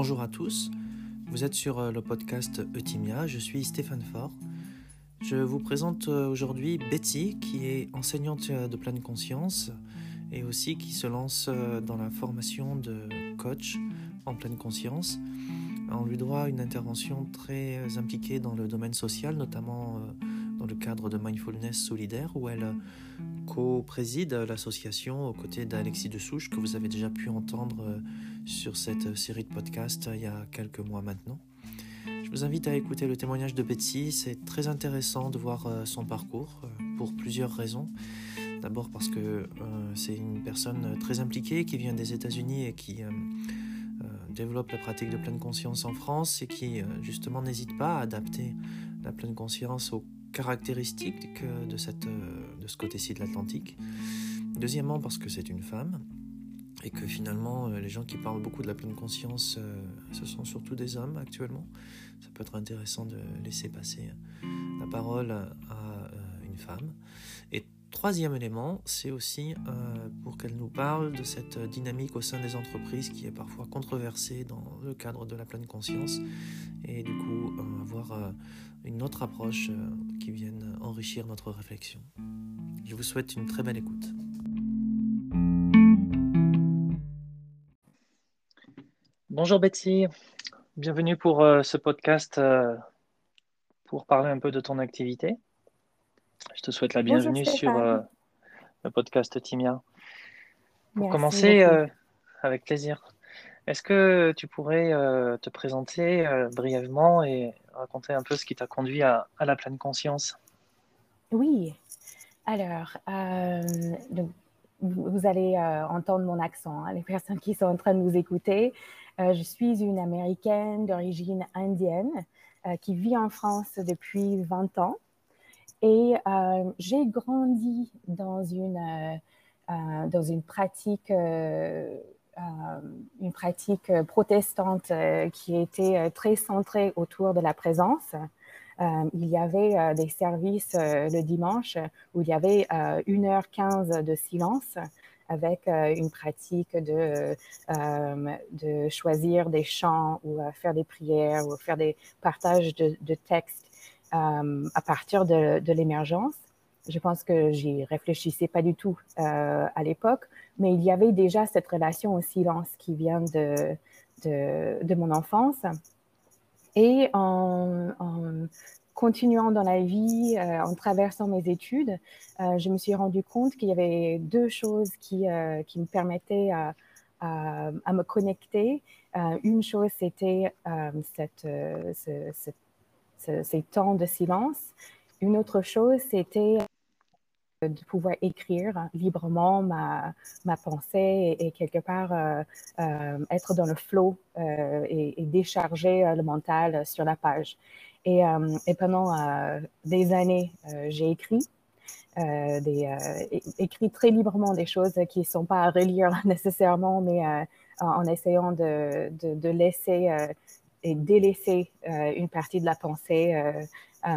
bonjour à tous. Vous êtes sur euh, le podcast Eutimia. Je suis Stéphane Faure. Je vous présente euh, aujourd'hui Betty, qui est enseignante euh, de pleine conscience et aussi qui se lance dans la formation de coach en pleine conscience. On lui doit une intervention très impliquée dans le domaine social, notamment dans le cadre de Mindfulness Solidaire, où elle co-préside l'association aux côtés d'Alexis de Souche, que vous avez déjà pu entendre sur cette série de podcasts il y a quelques mois maintenant. Je vous invite à écouter le témoignage de Betsy, c'est très intéressant de voir euh, son parcours euh, pour plusieurs raisons. D'abord parce que euh, c'est une personne très impliquée qui vient des États-Unis et qui développe la pratique de pleine conscience en France et qui justement n'hésite pas à adapter la pleine conscience aux caractéristiques de, cette, de ce côté-ci de l'Atlantique. Deuxièmement parce que c'est une femme et que finalement euh, les gens qui parlent beaucoup de la pleine conscience, euh, ce sont surtout des hommes actuellement. Ça peut être intéressant de laisser passer la parole à euh, une femme. Et troisième élément, c'est aussi pour qu'elle nous parle de cette dynamique au sein des entreprises qui est parfois controversée dans le cadre de la pleine conscience et du coup avoir une autre approche qui vienne enrichir notre réflexion. Je vous souhaite une très belle écoute. Bonjour Betty, bienvenue pour euh, ce podcast euh, pour parler un peu de ton activité. Je te souhaite la bienvenue sur euh, le podcast Timia. Pour commencer, avec plaisir, est-ce que tu pourrais te présenter brièvement et raconter un peu ce qui t'a conduit à, la pleine conscience Oui, alors, vous allez entendre mon accent, hein, les personnes qui sont en train de nous écouter. Euh, je suis une Américaine d'origine indienne euh, qui vit en France depuis 20 ans. Et euh, j'ai grandi dans une, dans une pratique, une pratique protestante qui était très centrée autour de la présence. il y avait des services le dimanche où il y avait 1h15 de silence avec euh, une pratique de, euh, de choisir des chants ou euh, faire des prières ou faire des partages de, textes à partir de l'émergence. Je pense que j'y réfléchissais pas du tout à l'époque, mais il y avait déjà cette relation au silence qui vient de, de, mon enfance. Et en, continuant dans la vie, euh, en traversant mes études, euh, je me suis rendu compte qu'il y avait deux choses qui, euh, qui me permettaient à, me connecter. une chose, c'était cette, ces temps de silence. Une autre chose, c'était de pouvoir écrire librement ma, pensée et, quelque part être dans le flow et, décharger le mental sur la page. Et, euh, pendant euh, des années, euh, j'ai écrit. écrit très librement des choses qui ne sont pas à relire nécessairement, mais en, essayant de, de laisser et délaisser une partie de la pensée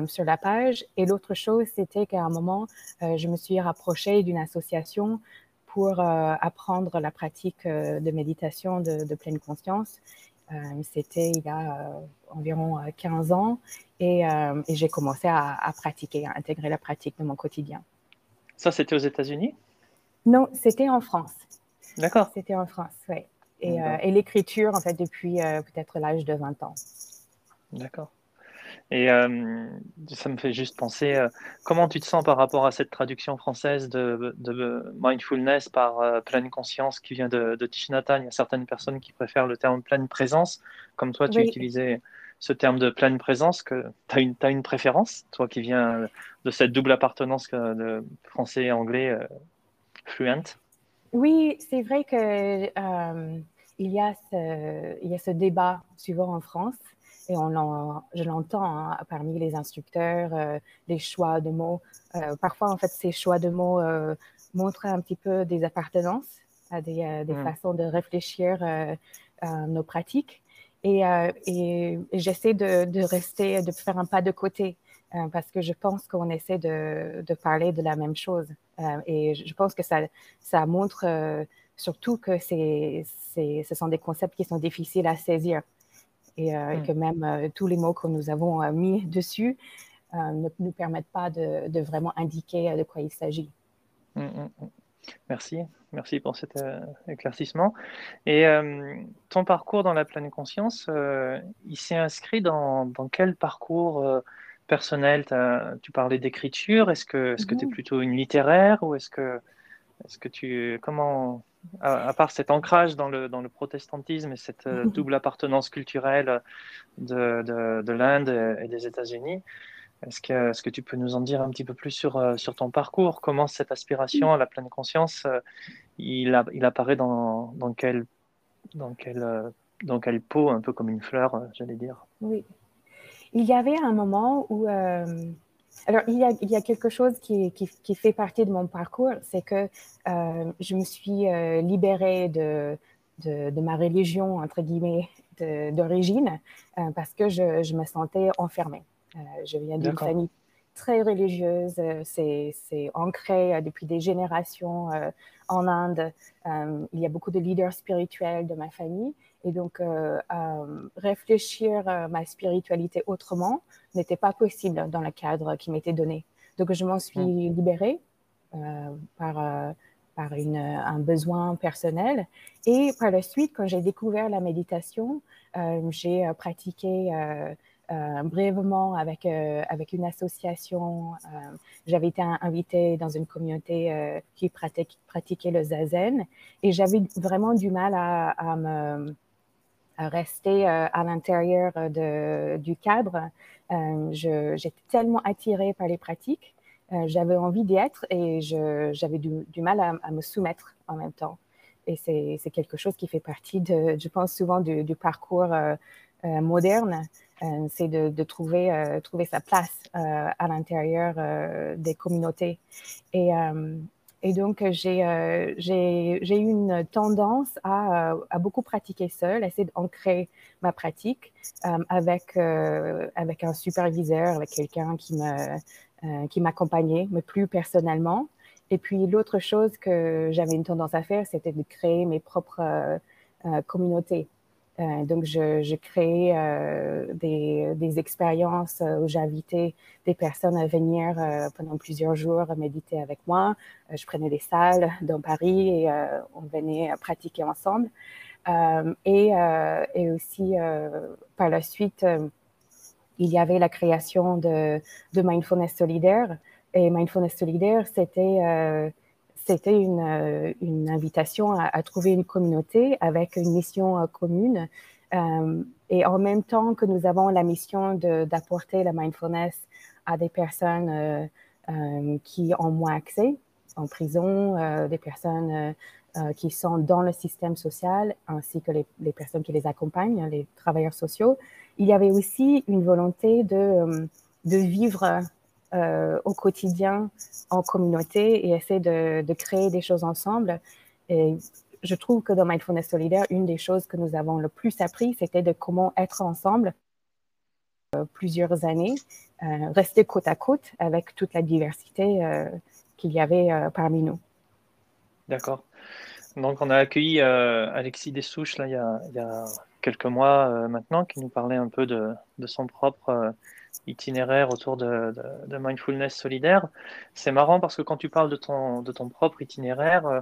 sur la page. Et l'autre chose, c'était qu'à un moment, je me suis rapprochée d'une association pour apprendre la pratique de méditation de, de pleine conscience. Euh, c'était il y a euh, environ 15 euh, ans et, j'ai commencé à, pratiquer, à intégrer la pratique de mon quotidien. Ça, c'était aux États-Unis? Non, c'était en France. D'accord. C'était en France, oui. Et, et l'écriture, en fait, depuis peut-être l'âge de 20 ans. D'accord. Et euh, ça me fait juste penser, euh, comment tu te sens par rapport à cette traduction française de, mindfulness par euh, pleine conscience qui vient de, de Il y a certaines personnes qui préfèrent le terme pleine présence, comme toi tu utilisais ce terme de pleine présence, que tu as une, as une préférence, toi qui viens de cette double appartenance de français et anglais fluent. Oui, c'est vrai que il y, a ce, il y a ce débat souvent en France et on je l'entends hein, parmi les instructeurs, euh, les choix de mots. Euh, parfois, en fait, ces choix de mots euh, montrent un petit peu des appartenances à des, des mmh. façons de réfléchir à nos pratiques. Et, et, j'essaie de, de, rester, de faire un pas de côté parce que je pense qu'on essaie de, de, parler de la même chose. et je pense que ça, ça montre surtout que c'est, ce sont des concepts qui sont difficiles à saisir et hmm. que même tous les mots que nous avons mis dessus ne nous permettent pas de, de, vraiment indiquer de quoi il s'agit. Hmm, hmm, Merci, merci pour cet euh, éclaircissement. Et euh, ton parcours dans la pleine conscience, euh, il s'est inscrit dans, quel parcours personnel? Tu parlais d'écriture, est-ce que tu es mhm. plutôt une littéraire ou est-ce que, est que tu. Comment. À, part cet ancrage dans le, dans le protestantisme et cette mhm. double appartenance culturelle de, de l'Inde et des États-Unis, est-ce que, que, tu peux nous en dire un petit peu plus sur, euh, sur ton parcours? Comment cette aspiration à la pleine conscience, euh, il, il, apparaît dans, dans, quel, dans, quel, euh, dans quelle peau, un peu comme une fleur, j'allais dire? Oui. Il y avait un moment où... alors, il y, a, il y, a, quelque chose qui, qui, qui, fait partie de mon parcours, c'est que je me suis libérée de, de, de, ma religion, entre guillemets, d'origine, parce que je, je me sentais enfermée. Euh, je viens d'une famille très religieuse. Euh, c'est ancré euh, depuis des générations en Inde. il y a beaucoup de leaders spirituels de ma famille. Et donc, réfléchir ma spiritualité autrement n'était pas possible dans le cadre qui m'était donné. Donc, je m'en suis libérée par, par une, un besoin personnel. Et par la suite, quand j'ai découvert la méditation, j'ai pratiqué euh, brièvement avec, euh, avec une association. Euh, j'avais été invitée dans une communauté qui pratique, pratiquait le zazen et j'avais vraiment du mal à, rester à l'intérieur du cadre. J'étais tellement attirée par les pratiques, j'avais envie d'y être et j'avais du, mal à, me soumettre en même temps. Et c'est quelque chose qui fait partie, de, je pense, souvent du parcours moderne. Euh, c'est de, trouver, euh, trouver sa place euh, à l'intérieur des communautés. Et, donc, j'ai eu une tendance à, à, beaucoup pratiquer seule, essayer d'ancrer ma pratique avec, avec un superviseur, avec quelqu'un qui m'accompagnait, mais plus personnellement. Et puis l'autre chose que j'avais une tendance à faire, c'était de créer mes propres communautés. Euh, donc, je, créais euh, des, expériences euh, où j'invitais des personnes à venir pendant plusieurs jours méditer avec moi. je prenais des salles dans Paris et on venait pratiquer ensemble. Et, et, aussi, par la suite, il y avait la création de, de Mindfulness Solidaire. Et Mindfulness Solidaire, c'était c'était une, euh, invitation à, trouver une communauté avec une mission euh, commune. Euh, et en même temps que nous avons la mission d'apporter la mindfulness à des personnes qui ont moins accès en prison, des personnes qui sont dans le système social, ainsi que les, personnes qui les accompagnent, les travailleurs sociaux, il y avait aussi une volonté de vivre euh, au quotidien en communauté et essayer de, créer des choses ensemble. Et je trouve que dans Mindfulness Solidaire, une des choses que nous avons le plus appris, c'était de comment être ensemble euh, plusieurs années, euh, rester côte à côte avec toute la diversité qu'il y avait parmi nous. D'accord. Donc, on a accueilli Alexis Dessouches là, il, y a, quelques mois maintenant, qui nous parlait un peu de son propre itinéraire autour de, mindfulness solidaire. C'est marrant parce que quand tu parles de ton, de ton propre itinéraire, euh,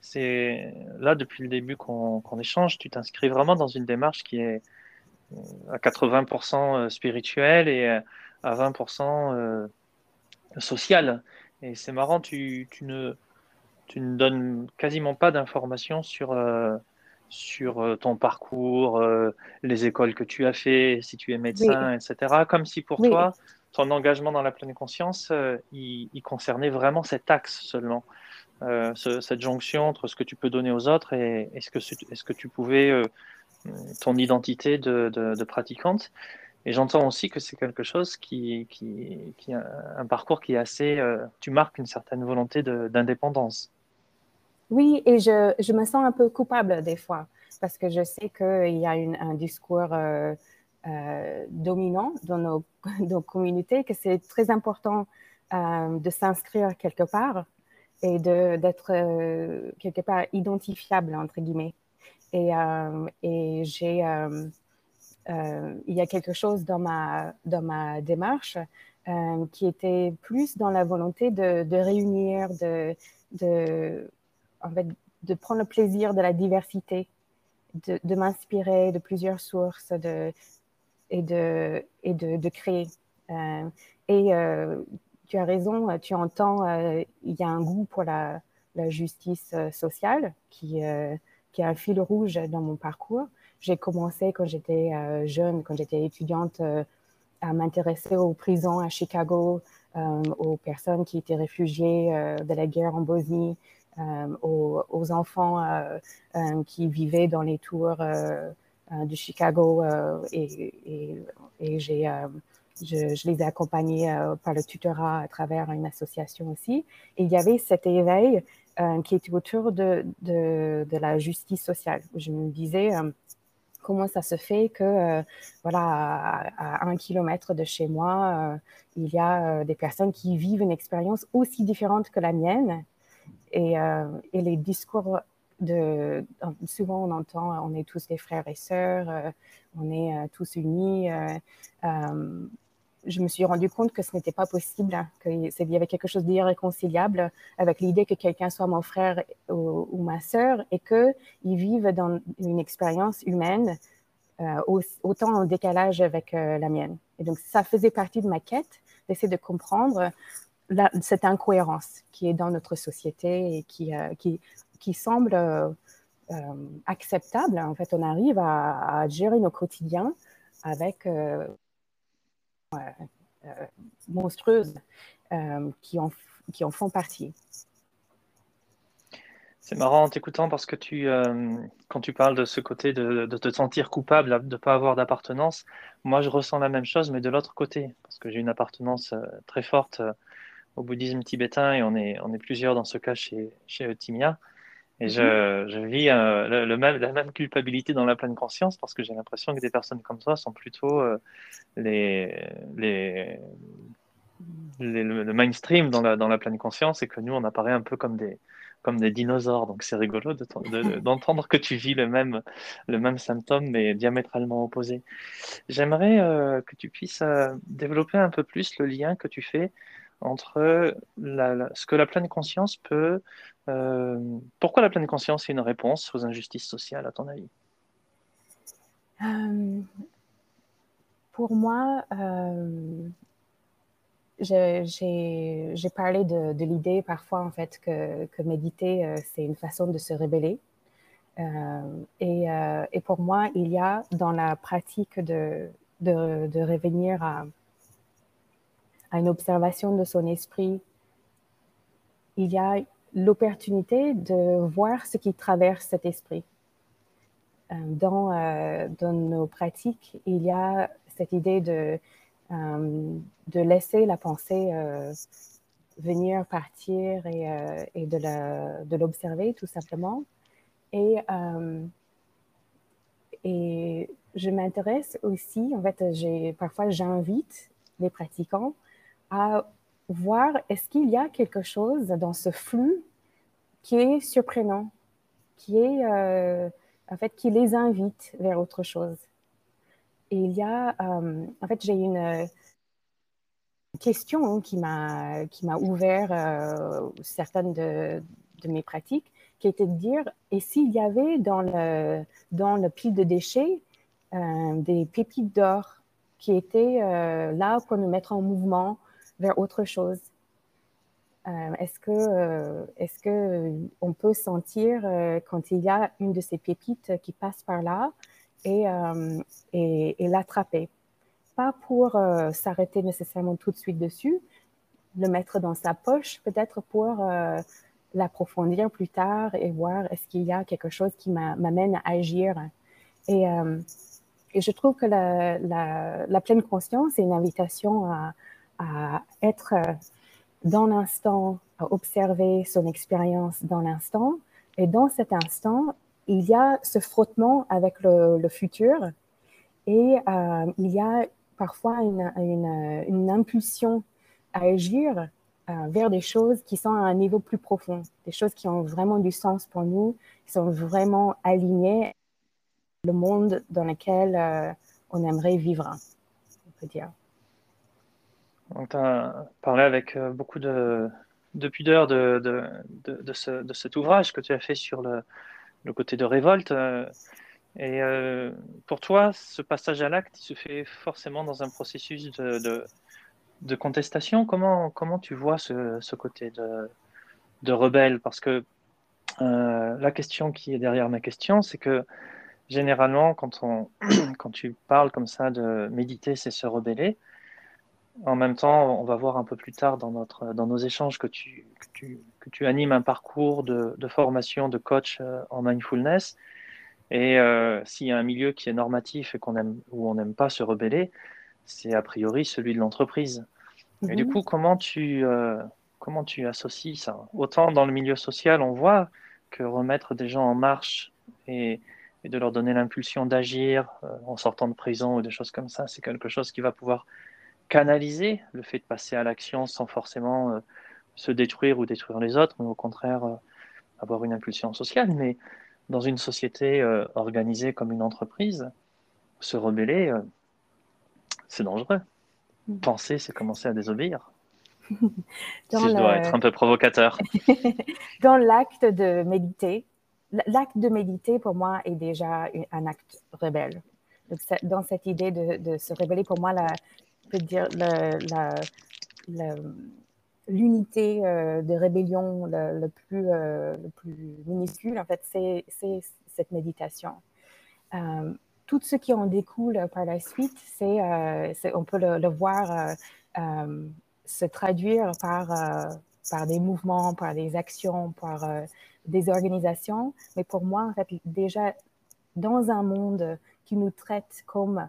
c'est là depuis le début qu'on échange, tu t'inscris vraiment dans une démarche qui est euh, à 80% euh, spirituelle et à 20% sociale. Et c'est marrant, tu, tu, ne, tu ne donnes quasiment pas d'informations sur sur euh, ton parcours, euh, les écoles que tu as fait, si tu es médecin, etc. Comme si pour toi, ton engagement dans la pleine conscience, euh, il, concernait vraiment cet axe seulement, cette jonction entre ce que tu peux donner aux autres et est-ce que, est que tu pouvais, ton identité de, pratiquante. Et j'entends aussi que c'est quelque chose qui, qui, qui, un parcours qui est assez, tu marques une certaine volonté d'indépendance. Oui, et je, je, me sens un peu coupable des fois parce que je sais qu'il y a un discours euh, euh, dominant dans nos, nos, communautés, que c'est très important euh, de s'inscrire quelque part. et d'être quelque part identifiable, entre guillemets. Et, et j'ai, il y a quelque chose dans ma, dans ma démarche qui était plus dans la volonté de, de réunir, de, en fait, de prendre le plaisir de la diversité, de, m'inspirer de plusieurs sources de, et, de, et de, créer. Euh, et euh, tu as raison, tu entends, euh, il y a un goût pour la, la justice sociale qui, qui est un fil rouge dans mon parcours. J'ai commencé quand j'étais jeune, quand j'étais étudiante, à m'intéresser aux prisons à Chicago, aux personnes qui étaient réfugiées de la guerre en Bosnie, aux, aux, enfants qui vivaient dans les tours de Chicago et, j'ai je, les ai accompagnés euh, par le tutorat à travers une association aussi. Et il y avait cet éveil euh, qui était autour de, de, la justice sociale. Je me disais euh, comment ça se fait que, voilà, à, un kilomètre de chez moi, il y a des personnes qui vivent une expérience aussi différente que la mienne. Et, et les discours de, souvent on entend on est tous des frères et sœurs, on est tous unis je me suis rendu compte que ce n'était pas possible, hein, qu'il y avait quelque chose d'irréconciliable avec l'idée que quelqu'un soit mon frère ou, ma sœur et qu'ils vivent dans une expérience humaine euh, autant en décalage avec euh, la mienne. Et donc, ça faisait partie de ma quête d'essayer de comprendre cette incohérence qui est dans notre société et qui, euh, qui, qui, semble acceptable. En fait, on arrive à, gérer nos quotidiens avec euh, euh, monstrueuses euh, qui, en, qui en font partie. C'est marrant en t'écoutant parce que tu, quand tu parles de ce côté de te sentir coupable, de ne pas avoir d'appartenance, moi je ressens la même chose, mais de l'autre côté, parce que j'ai une appartenance très forte au bouddhisme tibétain et on est, on est plusieurs dans ce cas chez, chez Timia. Et je, mhm. je vis euh, le, même, la même culpabilité dans la pleine conscience parce que j'ai l'impression que des personnes comme toi sont plutôt euh, les, les, le mainstream dans la, dans la pleine conscience et que nous, on apparaît un peu comme des, comme des dinosaures. Donc c'est rigolo d'entendre que tu vis le même, le même symptôme, mais diamétralement opposé. J'aimerais euh, que tu puisses développer un peu plus le lien que tu fais entre ce que la pleine conscience peut euh, pourquoi la pleine conscience est une réponse aux injustices sociales, à ton avis? Euh, Pour moi, euh, j'ai parlé de, l'idée parfois en fait que, méditer, c'est une façon de se révéler. Et, pour moi, il y a dans la pratique de revenir à, à une observation de son esprit, il y a l'opportunité de voir ce qui traverse cet esprit. Euh, dans, euh, dans nos pratiques, il y a cette idée de, euh, laisser la pensée venir, partir et, de l'observer tout simplement. Et je m'intéresse aussi, en fait, parfois j'invite les pratiquants à voir est-ce qu'il y a quelque chose dans ce flux qui est surprenant, qui est euh, en fait qui les invite vers autre chose? Et il y a, euh, en fait, j'ai une euh, question qui m'a qui m'a ouvert certaines de, mes pratiques, qui était de dire et s'il y avait dans le dans le pile de déchets des pépites d'or qui étaient là pour nous mettre en mouvement vers autre chose. Euh, est-ce que, euh, est-ce que euh, on peut sentir quand il y a une de ces pépites qui passe par là et, et, l'attraper? Pas pour s'arrêter nécessairement tout de suite dessus, le mettre dans sa poche, peut-être pour l'approfondir plus tard et voir est-ce qu'il y a quelque chose qui m'amène à agir. Et, je trouve que la pleine conscience est une invitation à, à être euh, dans l'instant, à observer son expérience dans l'instant. Et dans cet instant, il y a ce frottement avec le, futur et euh, il y a parfois une, impulsion à agir vers des choses qui sont à un niveau plus profond, des choses qui ont vraiment du sens pour nous, qui sont vraiment alignées le monde dans lequel on aimerait vivre, on peut dire. On t'a parlé avec beaucoup de, de pudeur de, de, de, ce, de, cet ouvrage que tu as fait sur le, le côté de révolte. Euh, et euh, pour toi, ce passage à l'acte, il se fait forcément dans un processus de, contestation. Comment, comment tu vois ce, ce côté de, rebelle? Parce que euh, la question qui est derrière ma question, c'est que généralement, quand, on, quand tu parles comme ça de méditer, c'est se rebeller. En même temps, on va voir un peu plus tard dans, notre, dans nos échanges que tu, que tu, que tu animes un parcours de, de formation de coach euh, en mindfulness. Et euh, s'il y a un milieu qui est normatif et qu'on aime, où on n'aime pas se rebeller, c'est a priori celui de l'entreprise. Et du mhm. coup, comment tu, euh, comment tu associes ça? Autant dans le milieu social, on voit que remettre des gens en marche et, et de leur donner l'impulsion d'agir en sortant de prison ou des choses comme ça, c'est quelque chose qui va pouvoir canaliser le fait de passer à l'action sans forcément euh, se détruire ou détruire les autres, mais au contraire euh, avoir une impulsion sociale. Mais dans une société euh, organisée comme une entreprise, se rebeller, c'est dangereux. Mm. Penser, c'est commencer à désobéir. si je dois être un peu provocateur. dans l'acte de méditer, l'acte de méditer pour moi est déjà un acte rebelle. dans cette idée de, de, se révéler, pour moi, la, peut dire l'unité euh, de rébellion euh, le plus minuscule, en fait, c'est cette méditation. Euh, tout ce qui en découle par la suite, c'est, on peut le, voir se traduire par, par des mouvements, par des actions, par des organisations. Mais pour moi, en fait, déjà, dans un monde qui nous traite comme euh,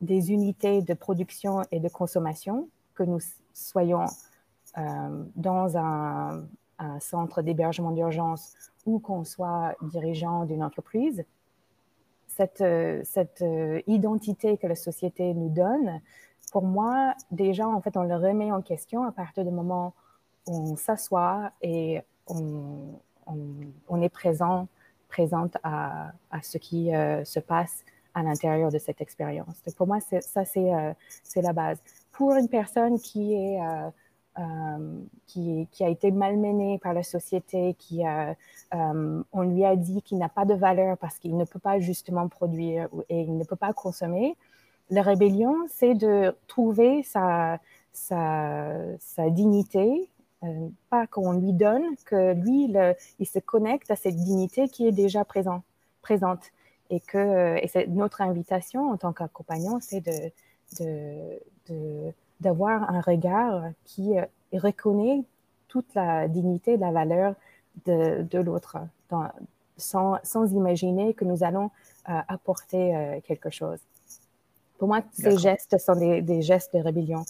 des unités de production et de consommation, que nous soyons euh, dans un, centre d'hébergement d'urgence ou qu'on soit dirigeant d'une entreprise, cette, cette identité que la société nous donne, pour moi, déjà, en fait, on le remet en question à partir du moment où on s'assoit et on, est présent, présente à, ce qui euh, se passe à l'intérieur de cette expérience. Pour moi, ça, euh, c'est la base. Pour une personne euh, euh, qui, a été malmenée par la société, qui on lui a dit qu'il n'a pas de valeur parce qu'il ne peut pas justement produire et il ne peut pas consommer, la rébellion, c'est de trouver sa, dignité, pas qu'on lui donne, que lui, il se connecte à cette dignité qui est déjà présent, présente et que et c'est notre invitation en tant qu'accompagnant, c'est de, d'avoir un regard qui euh, reconnaît toute la dignité, la valeur de, de l'autre, sans, sans, imaginer que nous allons euh, apporter euh, quelque chose. Pour moi, ces gestes sont des, des, gestes de rébellion.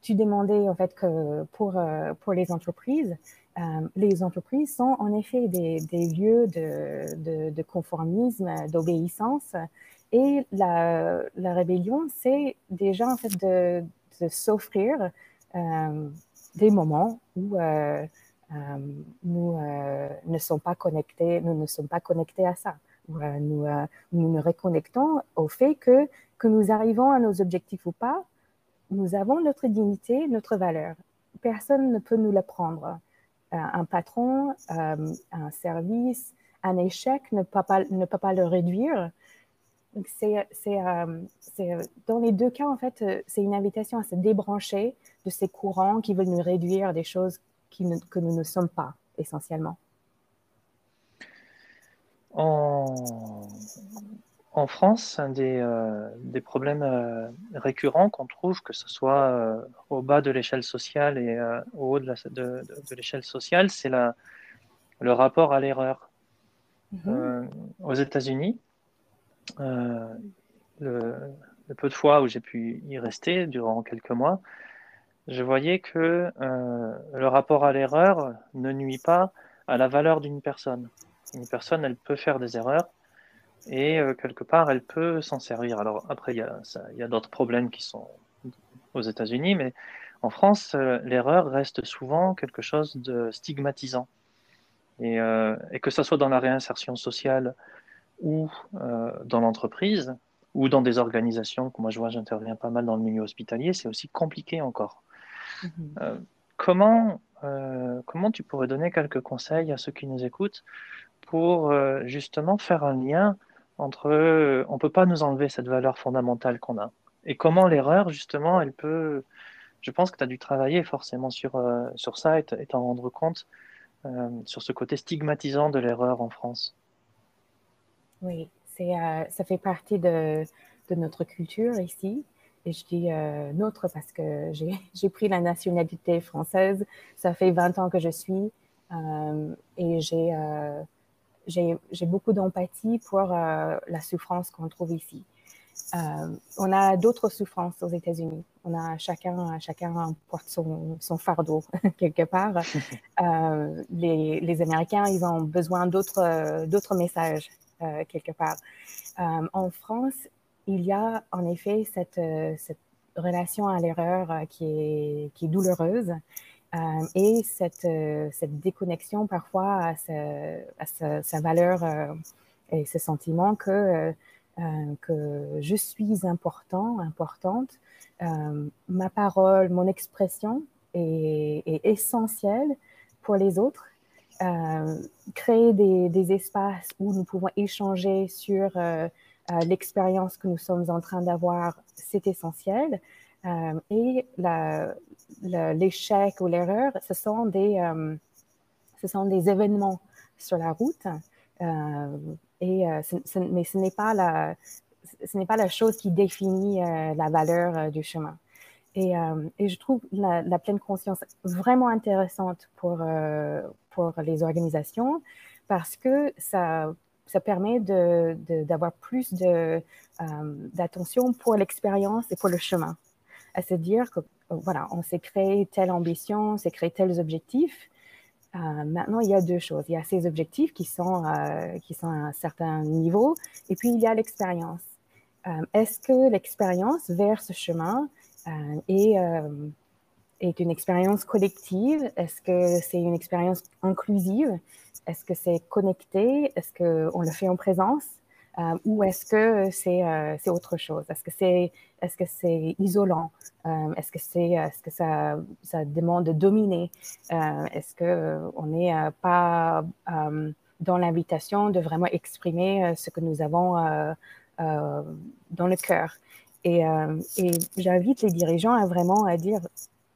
Tu demandais en fait que pour, pour les entreprises, euh, les entreprises sont en effet des, lieux de, conformisme, d'obéissance. Et la, rébellion, c'est déjà en fait de, s'offrir euh, des moments où euh, nous ne sommes pas connectés, nous ne sommes pas connectés à ça. Nous, nous nous reconnectons au fait que, que nous arrivons à nos objectifs ou pas, nous avons notre dignité, notre valeur. Personne ne peut nous la prendre. Euh, un patron, euh, un service, un échec ne peut pas, ne pas le réduire. C'est, euh, dans les deux cas, en fait, c'est une invitation à se débrancher de ces courants qui veulent nous réduire des choses qui que nous ne sommes pas essentiellement. En, en France, un des, euh, des problèmes euh, récurrents qu'on trouve, que ce soit euh, au bas de l'échelle sociale et au haut de, de, de l'échelle sociale, c'est le rapport à l'erreur. Mhm. aux États-Unis, le, le, peu de fois où j'ai pu y rester durant quelques mois, je voyais que le rapport à l'erreur ne nuit pas à la valeur d'une personne. Une personne, elle peut faire des erreurs, et euh, quelque part, elle peut s'en servir. Alors après, il y a, a d'autres problèmes qui sont aux États-Unis, mais en France, l'erreur reste souvent quelque chose de stigmatisant. Et, et, que ce soit dans la réinsertion sociale ou dans l'entreprise, ou dans des organisations, moi je vois, j'interviens pas mal dans le milieu hospitalier, c'est aussi compliqué encore. Mhm. Euh, comment, euh, comment tu pourrais donner quelques conseils à ceux qui nous écoutent pour euh, justement faire un lien entre on ne peut pas nous enlever cette valeur fondamentale qu'on a et comment l'erreur justement elle peut je pense que tu as dû travailler forcément sur, sur ça et t'en rendre compte sur ce côté stigmatisant de l'erreur en France. Oui, euh, ça fait partie de, notre culture ici. Et je dis euh, notre parce que j'ai pris la nationalité française. Ça fait 20 ans que je suis euh, et j'ai beaucoup d'empathie pour la souffrance qu'on trouve ici. on a d'autres souffrances aux États-Unis. On a chacun, chacun porte son, son fardeau quelque part. les, les, Américains, ils ont besoin d'autres messages euh, quelque part. Euh, en France, il y a en effet cette, euh, cette relation à l'erreur qui est, qui est douloureuse. Et cette, cette, déconnexion parfois à, sa, valeur et ce sentiment que, je suis important, importante, ma parole, mon expression est, essentielle pour les autres euh, créer des, espaces où nous pouvons échanger sur euh, euh, l'expérience que nous sommes en train d'avoir, c'est essentiel. Et l'échec ou l'erreur, ce, sont des, ce sont des événements sur la route. et mais ce n'est pas la, chose qui définit la valeur du chemin. Et, je trouve la, pleine conscience vraiment intéressante pour, les organisations parce que ça, permet d'avoir plus euh, d'attention pour l'expérience et pour le chemin. À se dire que, voilà, on s'est créé telle ambition, on s'est créé tels objectifs. Euh, maintenant, il y a deux choses. Il y a ces objectifs qui sont, euh, qui sont à un certain niveau, et puis il y a l'expérience. Est-ce que l'expérience vers ce chemin est est une expérience collective? Est-ce que c'est une expérience inclusive? Est-ce que c'est connecté? Est-ce qu'on le fait en présence? Euh, Ou est-ce que c'est euh, autre chose? Est-ce que c'est est -ce c'est isolant? Euh, Est-ce que, c'est que ça, demande de dominer? Est-ce qu'on n'est pas dans l'invitation de vraiment exprimer ce que nous avons dans le cœur? Et, j'invite les dirigeants à vraiment à dire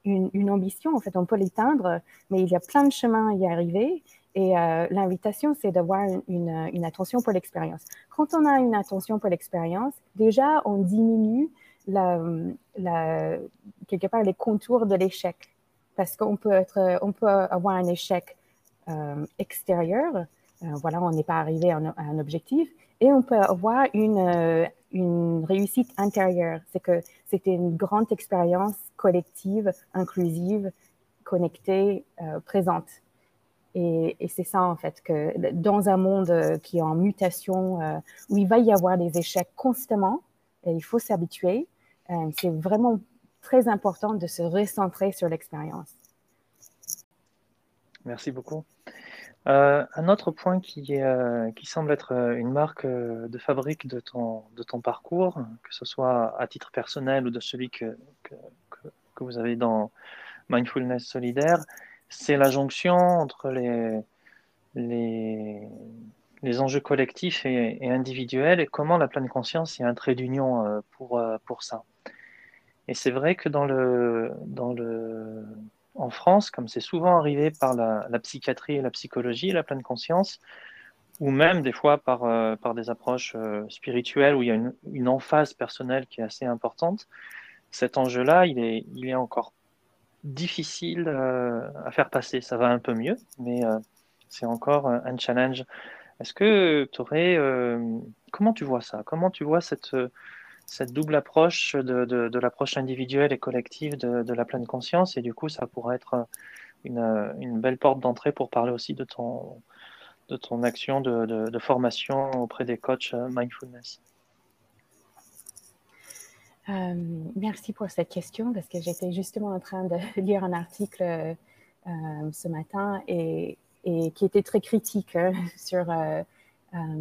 une, ambition, en fait, on peut l'éteindre, mais il y a plein de chemins à y arriver. Et euh, l'invitation, c'est d'avoir une, attention pour l'expérience. Quand on a une attention pour l'expérience, déjà, on diminue quelque part les contours de l'échec. Parce qu'on peut, avoir un échec euh, extérieur, euh, voilà, on n'est pas arrivé à un, objectif, et on peut avoir une, une réussite intérieure. C'est que c'était une grande expérience collective, inclusive, connectée, présente. Et, c'est ça, en fait, que dans un monde euh, qui est en mutation, euh, où il va y avoir des échecs constamment, il faut s'habituer, c'est vraiment très important de se recentrer sur l'expérience. Merci beaucoup. Euh, un autre point qui, euh, semble être euh, une marque de fabrique de ton, de ton parcours, que ce soit à titre personnel ou de celui que, que vous avez dans Mindfulness Solidaire, c'est la jonction entre les, les, enjeux collectifs et, individuels et comment la pleine conscience est un trait d'union pour, pour ça. Et c'est vrai que dans le, en France, comme c'est souvent arrivé par la, psychiatrie et la psychologie, la pleine conscience, ou même des fois par, euh, par des approches euh, spirituelles où il y a une, une, emphase personnelle qui est assez importante, cet enjeu-là, il est, il est encore difficile euh, à faire passer. Ça va un peu mieux, mais c'est encore un challenge. Est-ce que tu aurais... comment tu vois ça? Comment tu vois cette cette double approche de, de, l'approche individuelle et collective de, de, la pleine conscience? Et du coup, ça pourrait être une, une belle porte d'entrée pour parler aussi de ton, de ton action de, formation auprès des coachs mindfulness. Merci pour cette question parce que j'étais justement en train de lire un article ce matin et, qui était très critique hein, sur,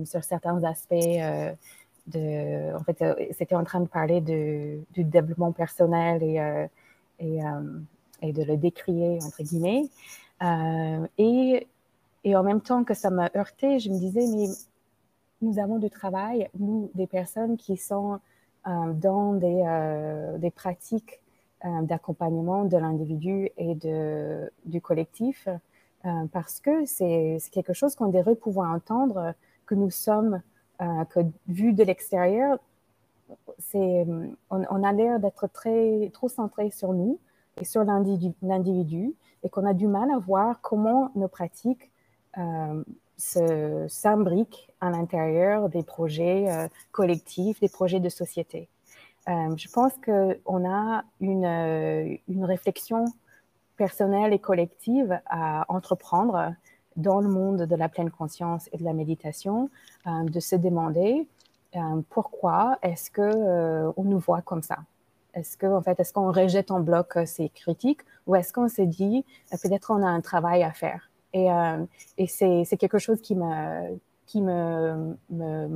sur certains aspects de, en fait, c'était en train de parler de, du développement personnel et, et, et, de le décrier, entre guillemets. et et en même temps que ça m'a heurté, je me disais, mais nous avons du travail, nous, des personnes qui sont euh, dans des, euh, des pratiques euh, d'accompagnement de l'individu et de, du collectif, parce que c'est quelque chose qu'on devrait pouvoir entendre, que nous sommes, que vu de l'extérieur, on, on, a l'air d'être trop centré sur nous et sur l'individu, et qu'on a du mal à voir comment nos pratiques euh, s'imbriquent à l'intérieur des projets euh, collectifs, des projets de société. Euh, je pense qu'on a une, une réflexion personnelle et collective à entreprendre dans le monde de la pleine conscience et de la méditation, de se demander pourquoi est-ce que on nous voit comme ça? Est-ce que en fait, est-ce qu'on rejette en bloc ces critiques ou est-ce qu'on se dit peut-être on a un travail à faire? Et, euh, c'est quelque chose qui me,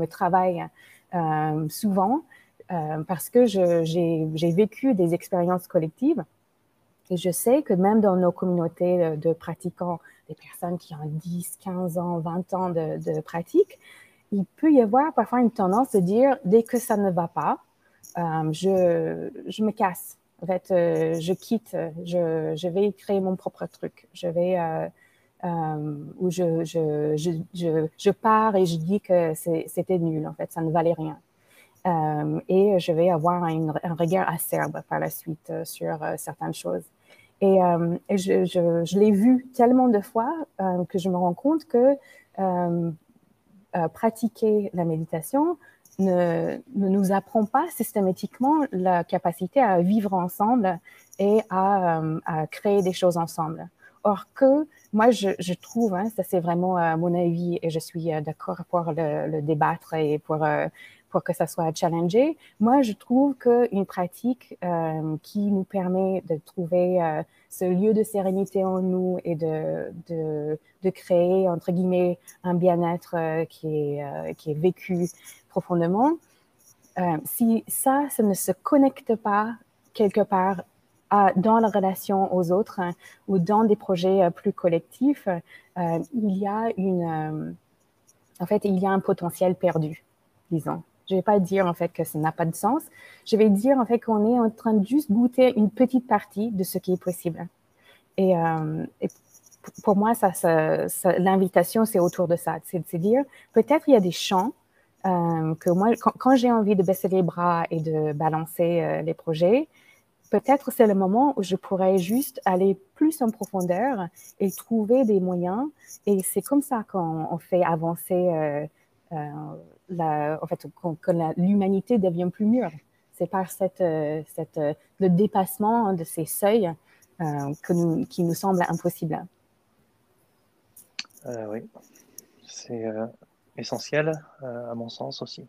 travaille euh, souvent euh, parce que j'ai vécu des expériences collectives et je sais que même dans nos communautés de pratiquants, des personnes qui ont 10, 15 ans, 20 ans de, pratique, il peut y avoir parfois une tendance de dire dès que ça ne va pas, je, me casse. En fait, je quitte, je, vais créer mon propre truc. Je vais où je, pars et je dis que c'était nul, en fait, ça ne valait rien. Euh, et je vais avoir un, regard acerbe par la suite euh, sur certaines choses. Et, je, l'ai vu tellement de fois que je me rends compte que pratiquer la méditation ne, nous apprend pas systématiquement la capacité à vivre ensemble et à créer des choses ensemble. Or que moi, je, trouve, hein, ça c'est vraiment euh, mon avis et je suis euh, d'accord pour le, débattre et pour, euh, pour que ça soit challengé. Moi, je trouve qu'une pratique qui nous permet de trouver ce lieu de sérénité en nous et de, de, de créer, entre guillemets, un bien-être qui, est, qui est vécu profondément, si ça, ça ne se connecte pas quelque part dans la relation aux autres hein, ou dans des projets euh, plus collectifs, euh, il y a une, euh, en fait, il y a un potentiel perdu, disons. Je vais pas dire en fait que ça n'a pas de sens. Je vais dire en fait qu'on est en train de juste goûter une petite partie de ce qui est possible. Et, pour moi, ça, l'invitation, c'est autour de ça. C'est de dire, peut-être il y a des champs que moi, quand j'ai envie de baisser les bras et de balancer les projets, peut-être c'est le moment où je pourrais juste aller plus en profondeur et trouver des moyens. Et c'est comme ça qu'on fait avancer, euh, euh, en fait, que l'humanité devient plus mûre. C'est par cette, euh, cette, le dépassement de ces seuils que nous, qui nous semble impossible. oui, c'est essentiel à mon sens aussi.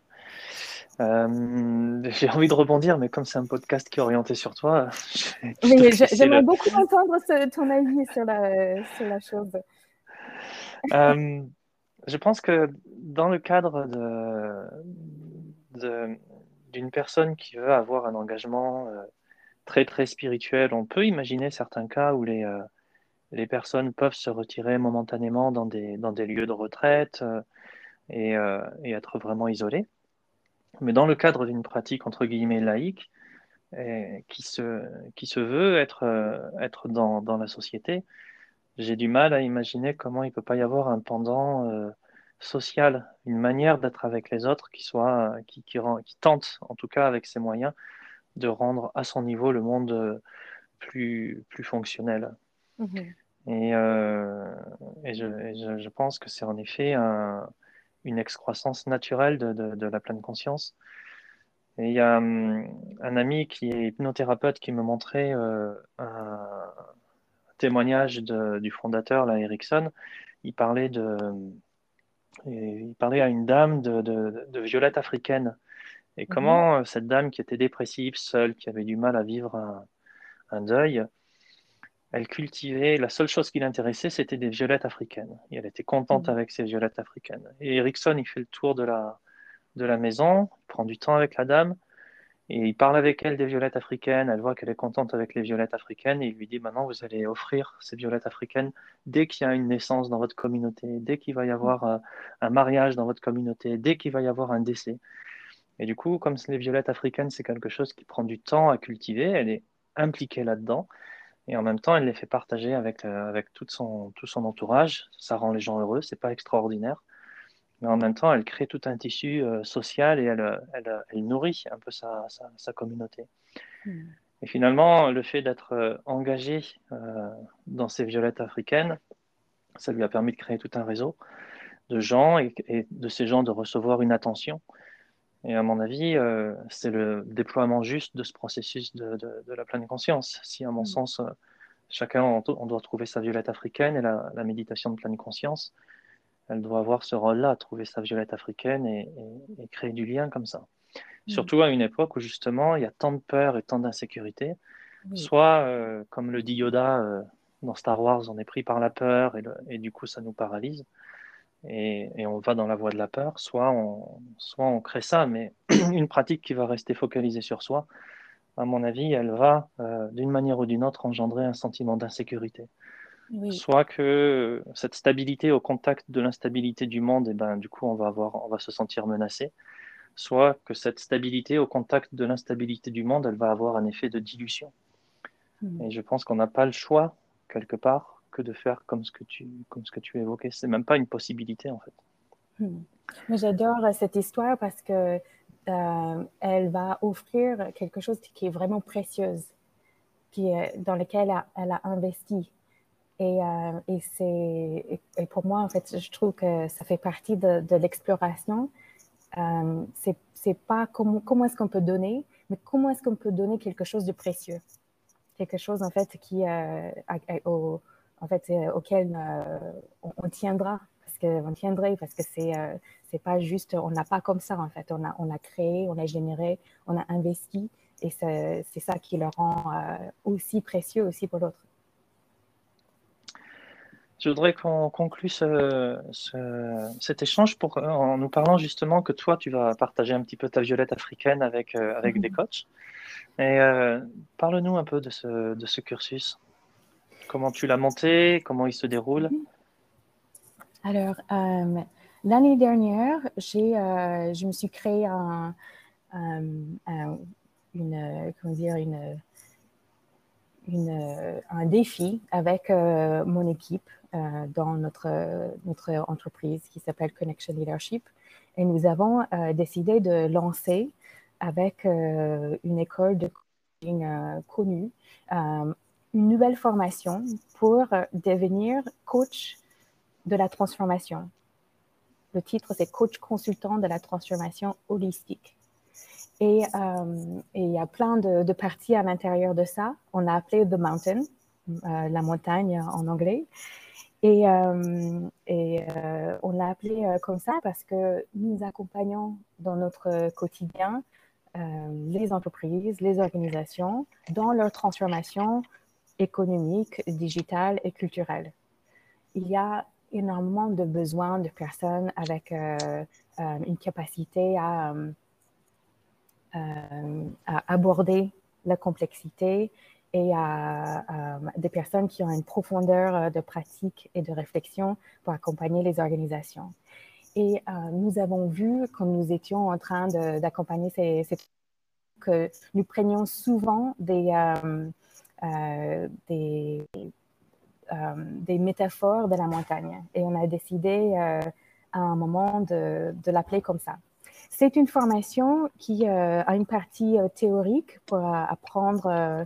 Euh, j'ai envie de rebondir, mais comme c'est un podcast qui est orienté sur toi, j'aimerais beaucoup entendre ton avis sur la, sur la chose. Euh, je pense que dans le cadre de, d'une personne qui veut avoir un engagement euh, très très spirituel, on peut imaginer certains cas où les, les personnes peuvent se retirer momentanément dans des, dans des lieux de retraite et, et être vraiment isolées. Mais dans le cadre d'une pratique entre guillemets laïque, qui, se, qui se veut être, euh, être dans, dans la société, j'ai du mal à imaginer comment il ne peut pas y avoir un pendant euh, social, une manière d'être avec les autres qui, soit, qui, qui, rend, qui, tente, en tout cas avec ses moyens, de rendre à son niveau le monde euh, plus, plus fonctionnel. Mm-hmm. Et, et, je, et je, je, pense que c'est en effet un, une excroissance naturelle de, de, la pleine conscience. Et il y a hum, un ami qui est hypnothérapeute qui me montrait euh, un témoignage du fondateur, là, Erickson. Il parlait, de, il parlait à une dame de, de, violette africaine. Et Mhm. comment euh, cette dame qui était dépressive, seule, qui avait du mal à vivre un, un deuil, elle cultivait, la seule chose qui l'intéressait, c'était des violettes africaines. Et elle était contente Mhm. avec ces violettes africaines. Et Erickson, il fait le tour de la, de la maison, il prend du temps avec la dame, et il parle avec elle des violettes africaines. Elle voit qu'elle est contente avec les violettes africaines, et il lui dit maintenant, vous allez offrir ces violettes africaines dès qu'il y a une naissance dans votre communauté, dès qu'il va y avoir euh, un mariage dans votre communauté, dès qu'il va y avoir un décès. Et du coup, comme les violettes africaines, c'est quelque chose qui prend du temps à cultiver, elle est impliquée là-dedans. Et en même temps, elle les fait partager avec, euh, avec tout, son, tout son entourage. Ça rend les gens heureux, c'est pas extraordinaire. Mais en même temps, elle crée tout un tissu euh, social et elle, euh, elle, elle, nourrit un peu sa, sa, sa communauté. Mhm. Et finalement, le fait d'être engagé euh, dans ces violettes africaines, ça lui a permis de créer tout un réseau de gens et, et de ces gens de recevoir une attention. Et à mon avis, euh, c'est le déploiement juste de ce processus de, de, de la pleine conscience. Si, à mon Mm. sens, euh, chacun, on, on, doit trouver sa violette africaine et la, la, méditation de pleine conscience, elle doit avoir ce rôle-là, trouver sa violette africaine et, et, et, créer du lien comme ça. Mm. Surtout à une époque où, justement, il y a tant de peur et tant d'insécurité. Soit, euh, comme le dit Yoda dans Star Wars, on est pris par la peur et, le, et du coup, ça nous paralyse et, et, on va dans la voie de la peur, soit on, soit on crée ça, mais une pratique qui va rester focalisée sur soi, à mon avis, elle va euh, d'une manière ou d'une autre engendrer un sentiment d'insécurité. Oui. Soit que cette stabilité au contact de l'instabilité du monde, et ben, du coup, on va, avoir, on va se sentir menacé. Soit que cette stabilité au contact de l'instabilité du monde, elle va avoir un effet de dilution. Mmh. Et je pense qu'on n'a pas le choix, quelque part, que de faire comme ce que tu, comme ce que tu évoquais. C'est même pas une possibilité en fait. Hmm. J'adore cette histoire parce que euh, elle va offrir quelque chose qui est vraiment précieuse, qui dans lequel elle a, investi. Et, euh, et, et, et, pour moi, en fait, je trouve que ça fait partie de, l'exploration. Euh, c'est pas comment, comment est-ce qu'on peut donner, mais comment est-ce qu'on peut donner quelque chose de précieux. Quelque chose, en fait, qui, euh, au, en fait, euh, auquel euh, on, on, tiendra, parce qu'on tiendrait, parce que c'est euh, c'est pas juste, on n'a pas comme ça, en fait. On a, on a créé, on a généré, on a investi, et c'est ça qui le rend aussi précieux aussi pour l'autre. Je voudrais qu'on conclue ce, ce, cet échange pour, en nous parlant justement que toi, tu vas partager un petit peu ta violette africaine avec, euh, avec mm -hmm. des coachs. Et euh, parle-nous un peu de ce, de ce cursus. Comment tu l'as monté? Comment il se déroule? Alors, euh, l'année dernière, euh, je me suis créé un, comment dire, une, une, un défi avec euh, mon équipe dans notre, notre entreprise qui s'appelle Connection Leadership. Et nous avons décidé de lancer avec une école de coaching connue une nouvelle formation pour devenir coach de la transformation. Le titre, c'est Coach consultant de la transformation holistique. Et, euh, il y a plein de, parties à l'intérieur de ça. On a appelé The Mountain, euh, la montagne en anglais. Euh, et on l'a appelé comme ça parce que nous accompagnons dans notre quotidien les entreprises, les organisations dans leur transformation économique, digitale et culturelle. Il y a énormément de besoins de personnes avec euh, euh, une capacité à, euh, à, aborder la complexité et à, des personnes qui ont une profondeur de pratique et de réflexion pour accompagner les organisations. Et nous avons vu, quand nous étions en train d'accompagner ces, ces, que nous prenions souvent des, des, euh, des, métaphores de la montagne. Et on a décidé euh, à un moment de, l'appeler comme ça. C'est une formation qui a une partie théorique pour apprendre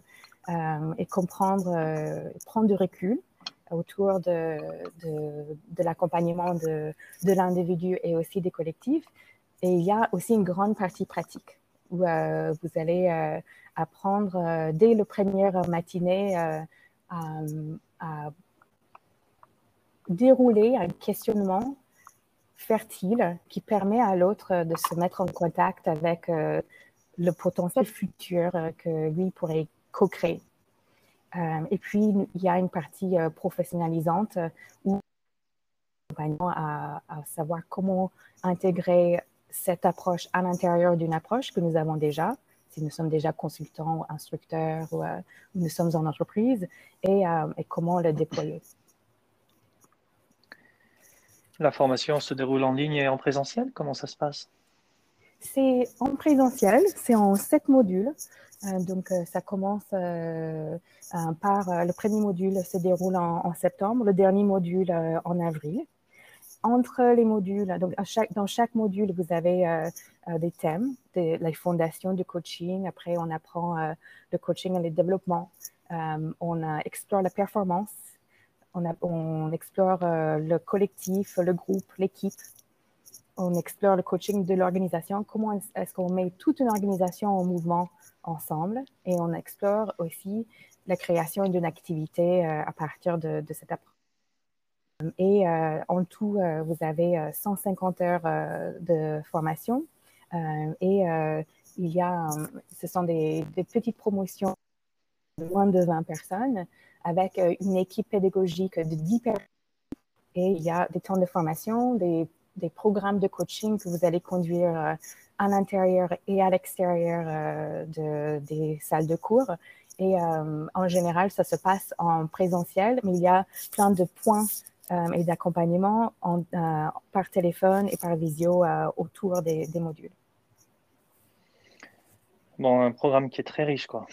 et comprendre, prendre du recul autour de, l'accompagnement de l'individu et aussi des collectifs. Et il y a aussi une grande partie pratique où euh, vous allez euh, apprendre euh, dès le premier matinée à, dérouler un questionnement fertile qui permet à l'autre de se mettre en contact avec le potentiel futur que lui pourrait co-créer. et puis, il y a une partie professionnalisante où à, à savoir comment intégrer cette approche à l'intérieur d'une approche que nous avons déjà, si nous sommes déjà consultants ou instructeurs ou euh, nous sommes en entreprise, et, euh, et, comment le déployer. La formation se déroule en ligne et en présentiel? Comment ça se passe? C'est en présentiel, c'est en sept modules. Euh, donc, ça commence par le premier module se déroule en, en septembre, le dernier module en avril entre les modules, donc dans chaque module, vous avez euh, euh, des thèmes, des, les fondations du coaching. Après, on apprend euh, le coaching et le développement. on explore la performance. On, explore le collectif, le groupe, l'équipe. On explore le coaching de l'organisation. Comment est-ce qu'on met toute une organisation en mouvement ensemble? Et on explore aussi la création d'une activité à partir de, de cette approche. Et euh, en tout, euh, vous avez 150 euh, heures de formation. et il y a, ce sont des, petites promotions de moins de 20 personnes avec une équipe pédagogique de 10 personnes. Et il y a des temps de formation, des, programmes de coaching que vous allez conduire à l'intérieur et à l'extérieur de, des salles de cours. Et en général, ça se passe en présentiel, mais il y a plein de points et d'accompagnement euh, par téléphone et par visio euh, autour des, modules. Bon, un programme qui est très riche, quoi.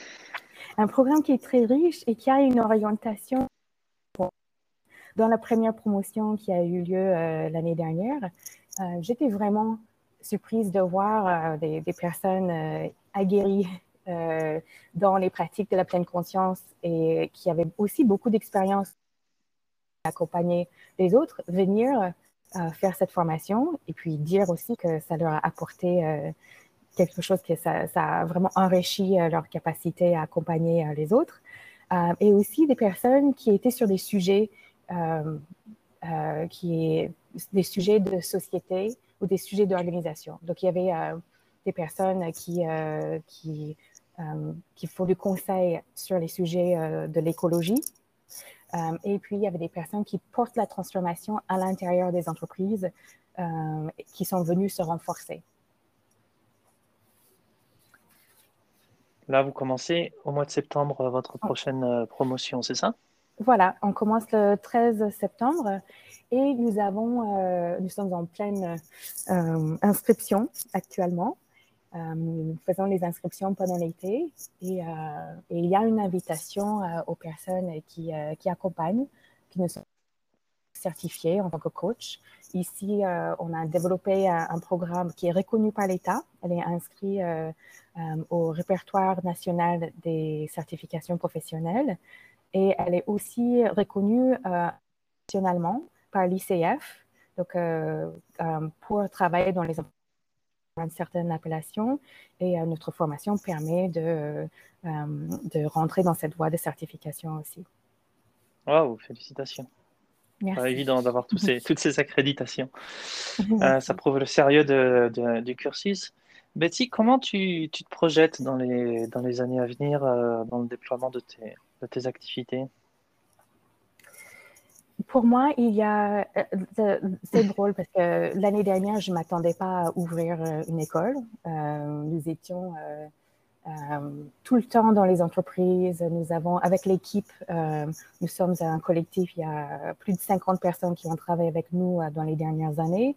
Un programme qui est très riche et qui a une orientation. Dans la première promotion qui a eu lieu l'année dernière, j'étais vraiment surprise de voir des, des, personnes aguerries dans les pratiques de la pleine conscience et qui avaient aussi beaucoup d'expérience accompagner les autres, venir euh, faire cette formation et puis dire aussi que ça leur a apporté euh, quelque chose que ça, a vraiment enrichi euh, leur capacité à accompagner les autres. et aussi des personnes qui étaient sur des sujets qui des sujets de société ou des sujets d'organisation. Donc, il y avait des personnes qui, qui, qui font du conseil sur les sujets de l'écologie, euh, et puis, il y avait des personnes qui portent la transformation à l'intérieur des entreprises euh, qui sont venues se renforcer. Là, vous commencez au mois de septembre votre prochaine euh, promotion, c'est ça? Voilà, on commence le 13 septembre et nous, avons, nous sommes en pleine inscription actuellement. Euh, nous faisons les inscriptions pendant l'été et, euh, il y a une invitation euh, aux personnes qui, qui, accompagnent, qui nous sont certifiées en tant que coach. Ici, on a développé un, programme qui est reconnu par l'État. Elle est inscrite au répertoire national des certifications professionnelles et elle est aussi reconnue nationalement par l'ICF pour travailler dans les une certaine appellation et euh, notre formation permet de, euh, de rentrer dans cette voie de certification aussi. Waouh, félicitations. Merci. Pas évident d'avoir ces, toutes ces accréditations. Euh, ça prouve le sérieux de, du cursus. Betty, comment tu, tu, te projettes dans les, dans les années à venir dans le déploiement de tes, de tes activités? Pour moi, il y a. Euh, c'est drôle parce que l'année dernière, je ne m'attendais pas à ouvrir euh, une école. Euh, nous étions tout le temps dans les entreprises. Nous avons, avec l'équipe, nous sommes un collectif. Il y a plus de 50 personnes qui ont travaillé avec nous dans les dernières années.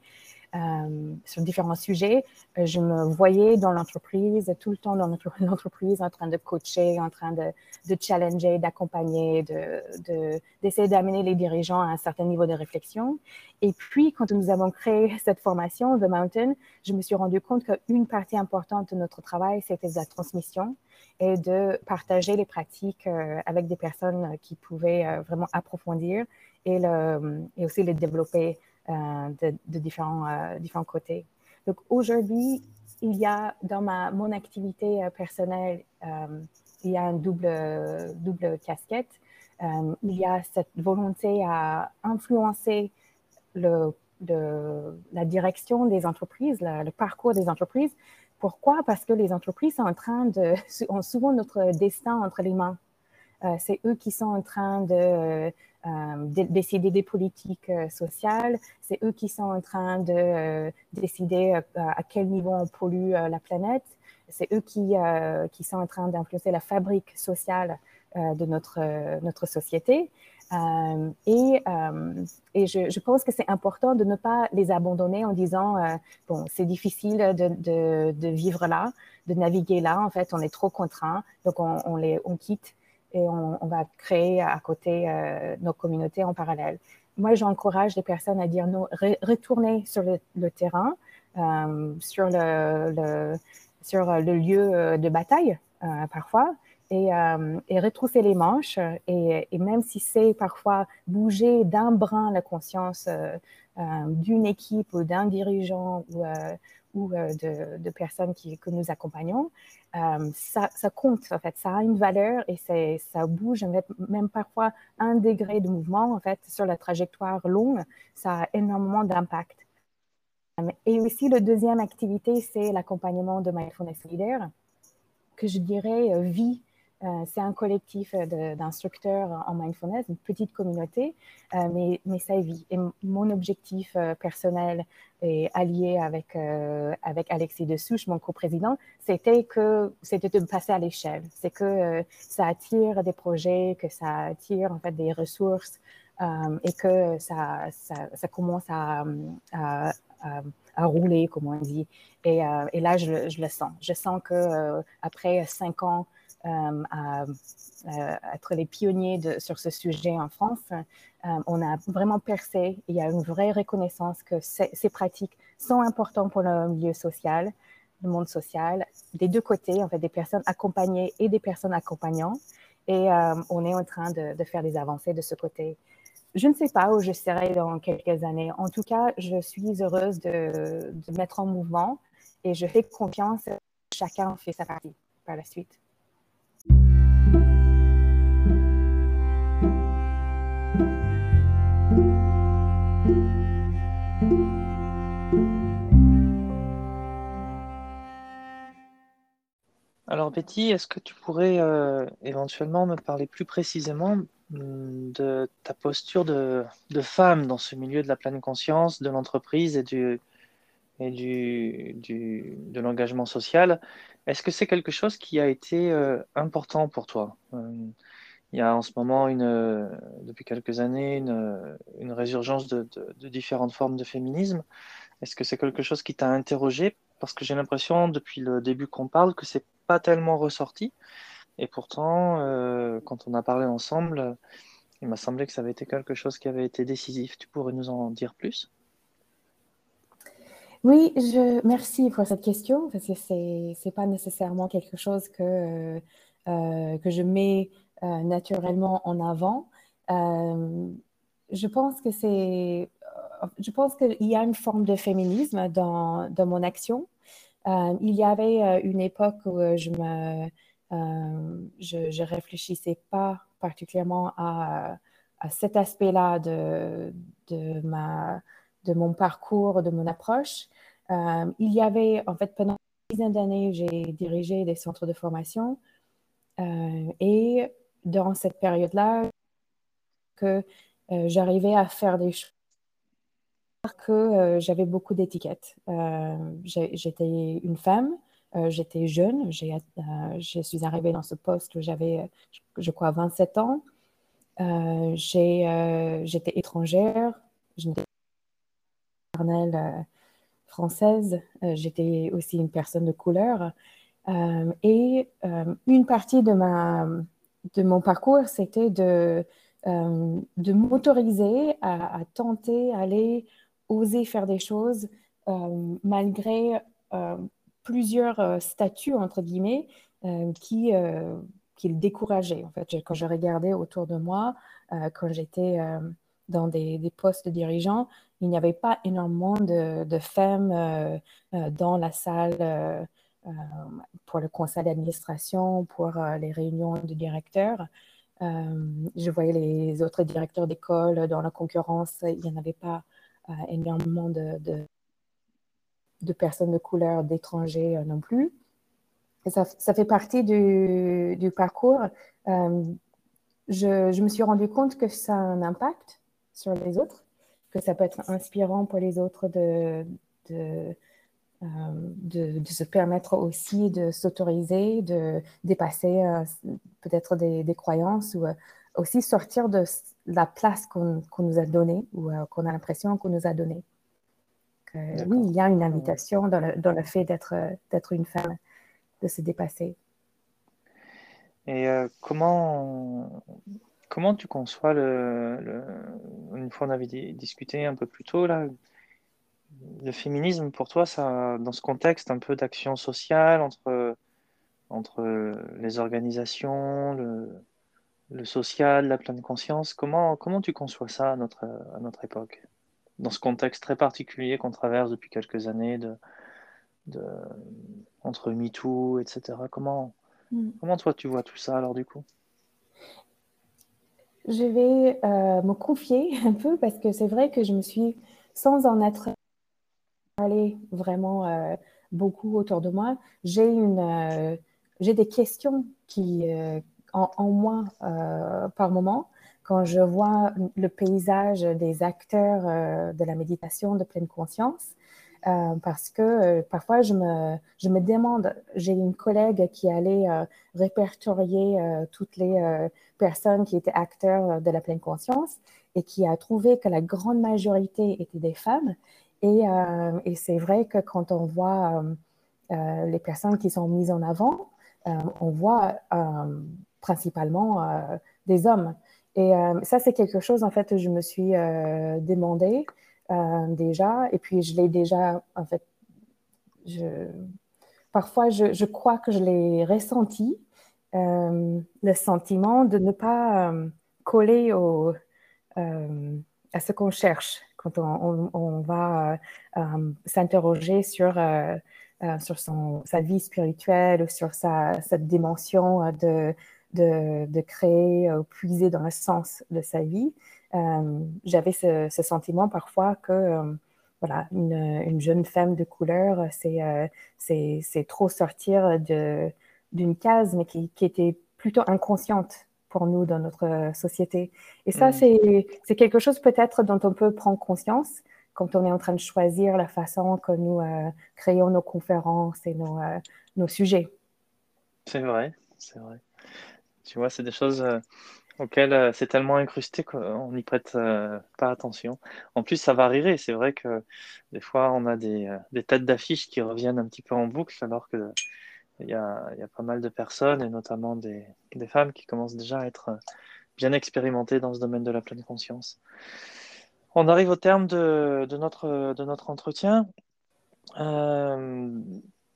Euh, sur différents sujets. Euh, je me voyais dans l'entreprise, tout le temps dans l'entreprise, en train de coacher, en train de, challenger, d'accompagner, d'essayer de, d'amener les dirigeants à un certain niveau de réflexion. Et puis, quand nous avons créé cette formation, The Mountain, je me suis rendu compte qu'une partie importante de notre travail, c'était la transmission et de partager les pratiques euh, avec des personnes qui pouvaient vraiment approfondir et aussi les développer euh, de, différents, euh, différents côtés. Donc aujourd'hui, il y a dans ma, mon activité euh, personnelle, il y a une double, double casquette. il y a cette volonté à influencer le la direction des entreprises, le parcours des entreprises. Pourquoi? Parce que les entreprises sont en train de, ont souvent notre destin entre les mains. C'est eux qui sont en train de, décider des politiques sociales, c'est eux qui sont en train de décider à quel niveau on pollue la planète, c'est eux qui, qui sont en train d'influencer la fabrique sociale de notre, notre société. Euh, et, euh, et je, pense que c'est important de ne pas les abandonner en disant, euh, bon, c'est difficile de, de, de, vivre là, de naviguer là, en fait, on est trop contraint, donc on, on les, on quitte et on, va créer à côté nos communautés en parallèle. Moi, j'encourage les personnes à dire, non, retournez sur le, terrain, sur, le, sur le lieu de bataille, parfois, et, euh, et, retrousser les manches. Et, même si c'est parfois bouger d'un brin la conscience euh, euh d'une équipe ou d'un dirigeant ou, euh, euh, de, personnes que nous accompagnons, ça, ça, compte en fait. Ça a une valeur et ça bouge même parfois un degré de mouvement en fait sur la trajectoire longue. Ça a énormément d'impact. Et aussi, la deuxième activité, c'est l'accompagnement de Mindfulness Leader, que je dirais vit euh, c'est un collectif euh, d'instructeurs en mindfulness, une petite communauté, euh, mais, mais ça vit. Et mon objectif personnel et allié avec, avec Alexis Dessouche, mon coprésident, c'était que c'était de passer à l'échelle. C'est que ça attire des projets, que ça attire en fait des ressources et que ça, ça, commence à, rouler, comme on dit. Et, là, je, je, le sens. Je sens que après cinq ans euh, à, être les pionniers sur ce sujet en France, euh, on a vraiment percé. Il y a une vraie reconnaissance que ces, pratiques sont importantes pour le milieu social, le monde social, des deux côtés, en fait, des personnes accompagnées et des personnes accompagnantes. Et euh, on est en train de, de, faire des avancées de ce côté. Je ne sais pas où je serai dans quelques années. En tout cas, je suis heureuse de, de mettre en mouvement et je fais confiance. Chacun fait sa partie par la suite. Alors Betty, est-ce que tu pourrais euh, éventuellement me parler plus précisément hum, de ta posture de, femme dans ce milieu de la pleine conscience, de l'entreprise et, du, et du, de l'engagement social? Est-ce que c'est quelque chose qui a été euh, important pour toi? Hum, Il y a en ce moment, une, depuis quelques années, une, une résurgence de, de, différentes formes de féminisme. Est-ce que c'est quelque chose qui t'a interrogé Parce que j'ai l'impression, depuis le début qu'on parle, que c'est pas tellement ressorti. Et pourtant, euh, quand on a parlé ensemble, il m'a semblé que ça avait été quelque chose qui avait été décisif. Tu pourrais nous en dire plus? Oui, je, merci pour cette question, parce que ce n'est pas nécessairement quelque chose que, euh, que je mets euh, naturellement en avant. je pense que c'est... Je pense qu'il y a une forme de féminisme dans, dans mon action. Euh, il y avait euh, une époque où euh, je je, réfléchissais pas particulièrement à, cet aspect-là de mon parcours, de mon approche. il y avait, en fait, pendant une dizaine d'années, j'ai dirigé des centres de formation. et dans cette période-là, que j'arrivais à faire des choses que euh, j'avais beaucoup d'étiquettes. Euh, j'étais une femme, euh, j'étais jeune, je suis arrivée dans ce poste où j'avais, je crois, 27 ans. j'étais étrangère, je n'étais pas française, j'étais aussi une personne de couleur. et une partie de, ma, de mon parcours, c'était de, de m'autoriser à, à, tenter, aller oser faire des choses euh, malgré euh, plusieurs euh, statuts, entre guillemets, qui, qui le décourageaient. En fait, quand je regardais autour de moi, quand j'étais dans des, des, postes dirigeants, il n'y avait pas énormément de, de femmes dans la salle pour le conseil d'administration, pour les réunions de directeurs. je voyais les autres directeurs d'école dans la concurrence, il n'y en avait pas énormément de, de, personnes de couleur, d'étrangers non plus. Ça, ça, fait partie du, parcours. Je, je, me suis rendu compte que ça a un impact sur les autres, que ça peut être inspirant pour les autres de, de euh, de, se permettre aussi de s'autoriser, de dépasser euh, peut-être des, croyances ou euh, aussi sortir de la place qu'on nous a donnée ou qu'on a l'impression qu'on nous a donnée. oui, il y a une invitation dans le, dans le fait d'être une femme, de se dépasser. Et comment, comment tu conçois le, Une fois on avait discuté un peu plus tôt, là, le féminisme, pour toi, ça, dans ce contexte un peu d'action sociale entre, entre les organisations, le, le, social, la pleine conscience, comment, comment tu conçois ça à notre, à notre époque? Dans ce contexte très particulier qu'on traverse depuis quelques années, de, de, entre MeToo, etc. Comment, mm. comment toi tu vois tout ça alors du coup? Je vais euh, me confier un peu parce que c'est vrai que je me suis, sans en être parler vraiment euh, beaucoup autour de moi, j'ai une, euh, j'ai des questions qui euh, en, moi par moment quand je vois le paysage des acteurs de la méditation de pleine conscience. parce que parfois je me, je me demande, j'ai une collègue qui allait répertorier toutes les personnes qui étaient acteurs de la pleine conscience et qui a trouvé que la grande majorité étaient des femmes. Euh, et, c'est vrai que quand on voit euh, euh, les personnes qui sont mises en avant, on voit principalement des hommes. Et ça, c'est quelque chose, en fait, je me suis demandé déjà. Et puis, je l'ai déjà, en fait, parfois, je, crois que je l'ai ressenti, le sentiment de ne pas coller au, à ce qu'on cherche quand on, va euh, euh, s'interroger sur, euh, sur son, sa vie spirituelle ou sur sa, cette dimension de, de, de, créer, puiser dans le sens de sa vie, j'avais ce, sentiment parfois que voilà, une, une, jeune femme de couleur, c'est c'est trop sortir d'une case, mais qui, qui, était plutôt inconsciente pour nous dans notre euh, société. Et ça, mm. c'est quelque chose peut-être dont on peut prendre conscience quand on est en train de choisir la façon que nous euh, créons nos conférences et nos, euh, nos sujets. C'est vrai, c'est vrai. Tu vois, c'est des choses auxquelles c'est tellement incrusté qu'on n'y prête pas attention. En plus, ça va. C'est vrai que des fois, on a des, têtes d'affiches qui reviennent un petit peu en boucle, alors que il y, a, pas mal de personnes, et notamment des, femmes, qui commencent déjà à être bien expérimentées dans ce domaine de la pleine conscience. On arrive au terme de, notre, entretien. Euh,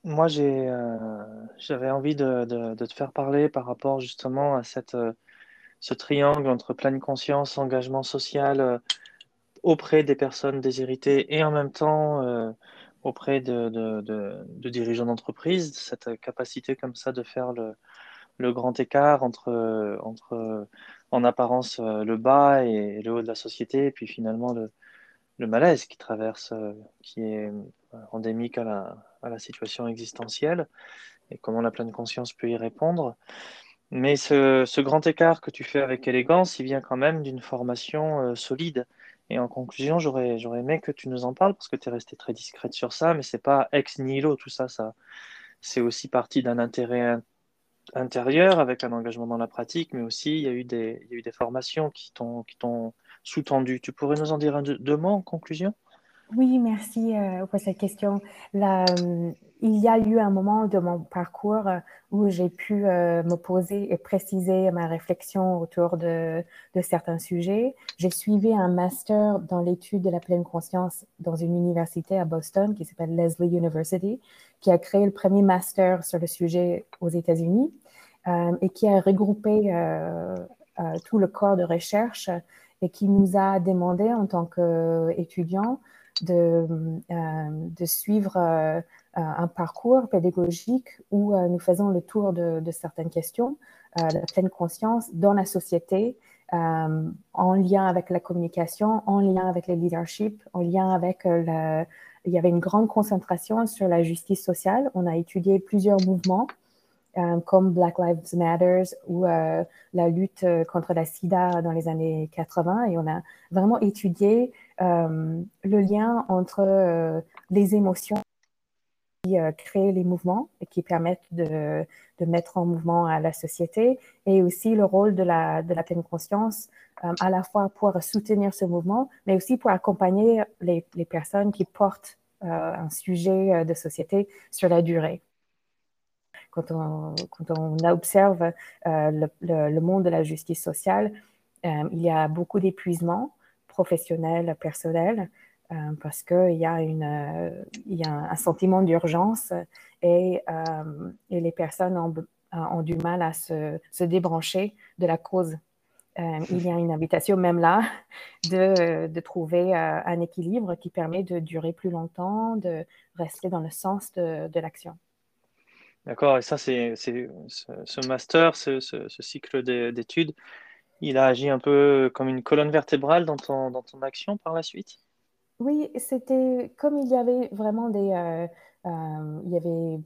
moi, j'ai, euh, j'avais envie de, te faire parler par rapport justement à cette, ce triangle entre pleine conscience, engagement social euh, auprès des personnes déshéritées et en même temps euh, auprès de, dirigeants d'entreprise, cette capacité comme ça de faire le, grand écart entre, entre, en apparence, le bas et le haut de la société, et puis finalement le, le malaise qui traverse, qui est endémique à la, situation existentielle, et comment la pleine conscience peut y répondre. Mais ce, ce, grand écart que tu fais avec élégance, il vient quand même d'une formation solide. Et en conclusion, j'aurais, aimé que tu nous en parles parce que tu es restée très discrète sur ça, mais c'est pas ex nihilo tout ça, ça c'est aussi parti d'un intérêt intérieur avec un engagement dans la pratique, mais aussi il y a eu des, y a eu des formations qui t'ont, qui t'ont sous-tendu. Tu pourrais nous en dire un, deux, mots en conclusion? Oui, merci euh, pour cette question. Euh, il y a eu un moment de mon parcours euh, où j'ai pu me poser et préciser ma réflexion autour de, de certains sujets. J'ai suivi un master dans l'étude de la pleine conscience dans une université à Boston qui s'appelle Leslie University, qui a créé le premier master sur le sujet aux États-Unis et qui a regroupé tout le corps de recherche et qui nous a demandé en tant qu'étudiants de, de suivre euh, un parcours pédagogique où euh, nous faisons le tour de, certaines questions, euh, la pleine conscience dans la société, en lien avec la communication, en lien avec le leadership, en lien avec le, il y avait une grande concentration sur la justice sociale. On a étudié plusieurs mouvements euh, comme Black Lives Matter ou euh, la lutte euh, contre la sida dans les années 80 et on a vraiment étudié le lien entre les émotions qui créent les mouvements et qui permettent de, de, mettre en mouvement la société et aussi le rôle de la, de la pleine conscience à la fois pour soutenir ce mouvement mais aussi pour accompagner les, les personnes qui portent un sujet de société sur la durée. Quand on, quand on observe euh, le, monde de la justice sociale, euh, il y a beaucoup d'épuisement professionnel, personnel, euh, parce qu'il y a, une, il y a un, sentiment d'urgence et, et, les personnes ont, ont, du mal à se, se débrancher de la cause. il y a une invitation même là de, de trouver un équilibre qui permet de durer plus longtemps, de rester dans le sens de, de l'action. D'accord, et ça, c'est ce, master, ce, cycle d'études, il a agi un peu comme une colonne vertébrale dans ton, dans ton action par la suite? Oui, c'était comme il y avait vraiment des. Euh, euh, il y avait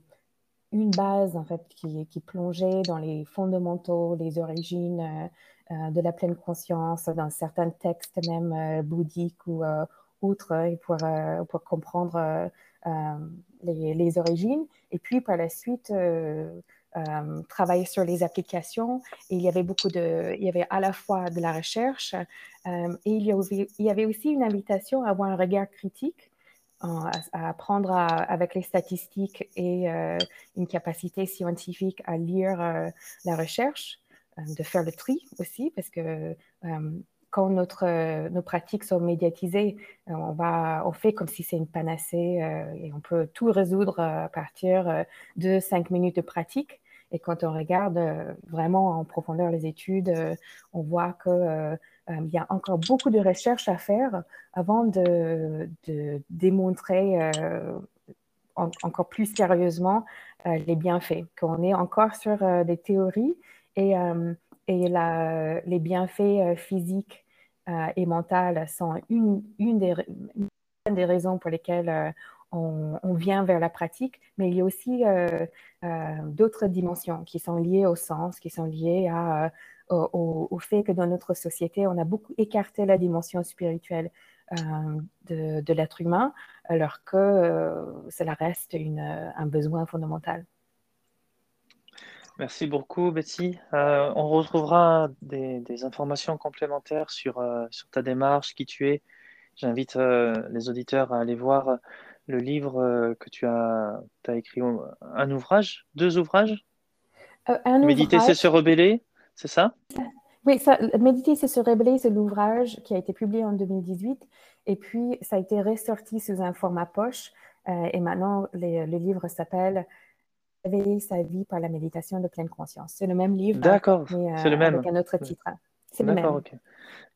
une base, en fait, qui, qui, plongeait dans les fondamentaux, les origines euh, de la pleine conscience, dans certains textes même bouddhiques ou autres, pour, pour comprendre les, les, origines. Et puis par la suite, euh, euh, travailler sur les applications. Et il y avait beaucoup de, il y avait à la fois de la recherche euh, et il y, avait, il y, avait, aussi une invitation à avoir un regard critique, à, apprendre avec les statistiques et une capacité scientifique à lire la recherche, de faire le tri aussi, parce que quand notre, euh, nos pratiques sont médiatisées, euh, on, va, on fait comme si c'est une panacée euh, et on peut tout résoudre à partir de cinq minutes de pratique. Et quand on regarde vraiment en profondeur les études, on voit qu'il il y a encore beaucoup de recherches à faire avant de, démontrer encore plus sérieusement les bienfaits, qu'on est encore sur des théories et, les bienfaits physiques euh, et mentale sont une, une, des, des, raisons pour lesquelles euh, on, vient vers la pratique, mais il y a aussi euh, d'autres dimensions qui sont liées au sens, qui sont liées à, au, fait que dans notre société, on a beaucoup écarté la dimension spirituelle de, l'être humain, alors que cela reste un besoin fondamental. Merci beaucoup, Betty. Euh, on retrouvera des, informations complémentaires sur, euh, ta démarche, qui tu es. J'invite euh, les auditeurs à aller voir le livre que tu as, as, écrit, un ouvrage, deux ouvrages? Un Méditer, c'est se rebeller, c'est ça? Oui, ça, Méditer, c'est se rebeller, c'est l'ouvrage qui a été publié en 2018. Et puis, ça a été ressorti sous un format poche. et maintenant, le livre s'appelle réveiller sa vie par la méditation de pleine conscience. C'est le même livre. D'accord, c'est le euh, même. Avec un autre titre. C'est le même. ok.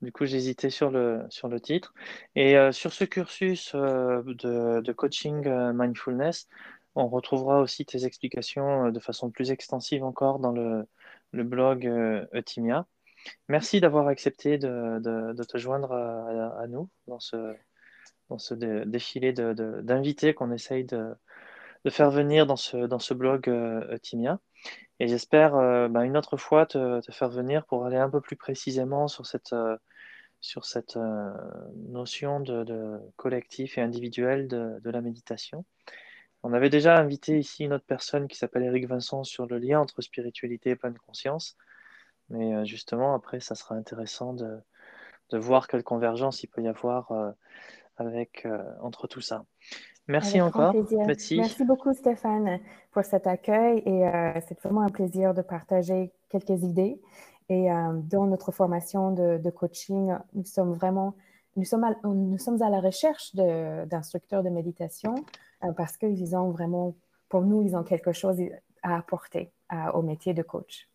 Du coup, j'hésitais sur le, sur le titre. Et euh, sur ce cursus euh, de, de, coaching mindfulness, on retrouvera aussi tes explications de façon plus extensive encore dans le, le blog Eutimia. Merci d'avoir accepté de, de, de, te joindre à, à, nous dans ce, dans ce défilé d'invités qu'on essaye de, de faire venir dans ce, dans ce blog euh, Timia. Et j'espère euh, bah, une autre fois te, faire venir pour aller un peu plus précisément sur cette, euh, sur cette notion de, de, collectif et individuel de, de, la méditation. On avait déjà invité ici une autre personne qui s'appelle Eric Vincent sur le lien entre spiritualité et pleine conscience. Mais justement, après, ça sera intéressant de, de voir quelle convergence il peut y avoir avec, entre tout ça. Merci encore, Merci beaucoup, Stéphane, pour cet accueil. Et euh, c'est vraiment un plaisir de partager quelques idées. Et euh, dans notre formation de, coaching, nous sommes vraiment nous sommes à, nous sommes à la recherche d'instructeurs de, méditation euh, parce qu'ils ont vraiment, pour nous, ils ont quelque chose à apporter au métier de coach.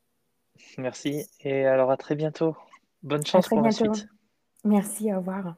Merci. Et alors, à très bientôt. Bonne chance pour la suite. Merci, au revoir.